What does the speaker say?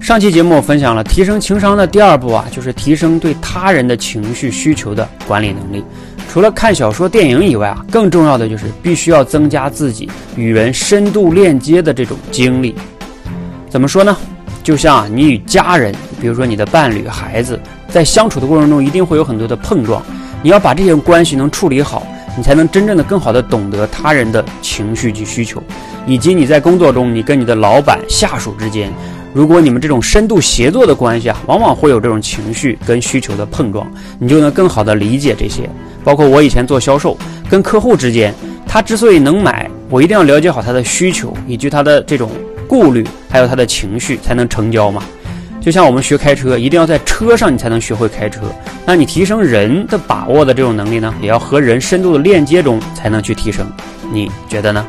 上期节目我分享了提升情商的第二步啊，就是提升对他人的情绪需求的管理能力。除了看小说、电影以外啊，更重要的就是必须要增加自己与人深度链接的这种经历。怎么说呢？就像你与家人，比如说你的伴侣、孩子，在相处的过程中，一定会有很多的碰撞。你要把这些关系能处理好，你才能真正的更好的懂得他人的情绪及需求，以及你在工作中，你跟你的老板、下属之间。如果你们这种深度协作的关系啊，往往会有这种情绪跟需求的碰撞，你就能更好的理解这些。包括我以前做销售，跟客户之间，他之所以能买，我一定要了解好他的需求以及他的这种顾虑，还有他的情绪，才能成交嘛。就像我们学开车，一定要在车上你才能学会开车。那你提升人的把握的这种能力呢，也要和人深度的链接中才能去提升。你觉得呢？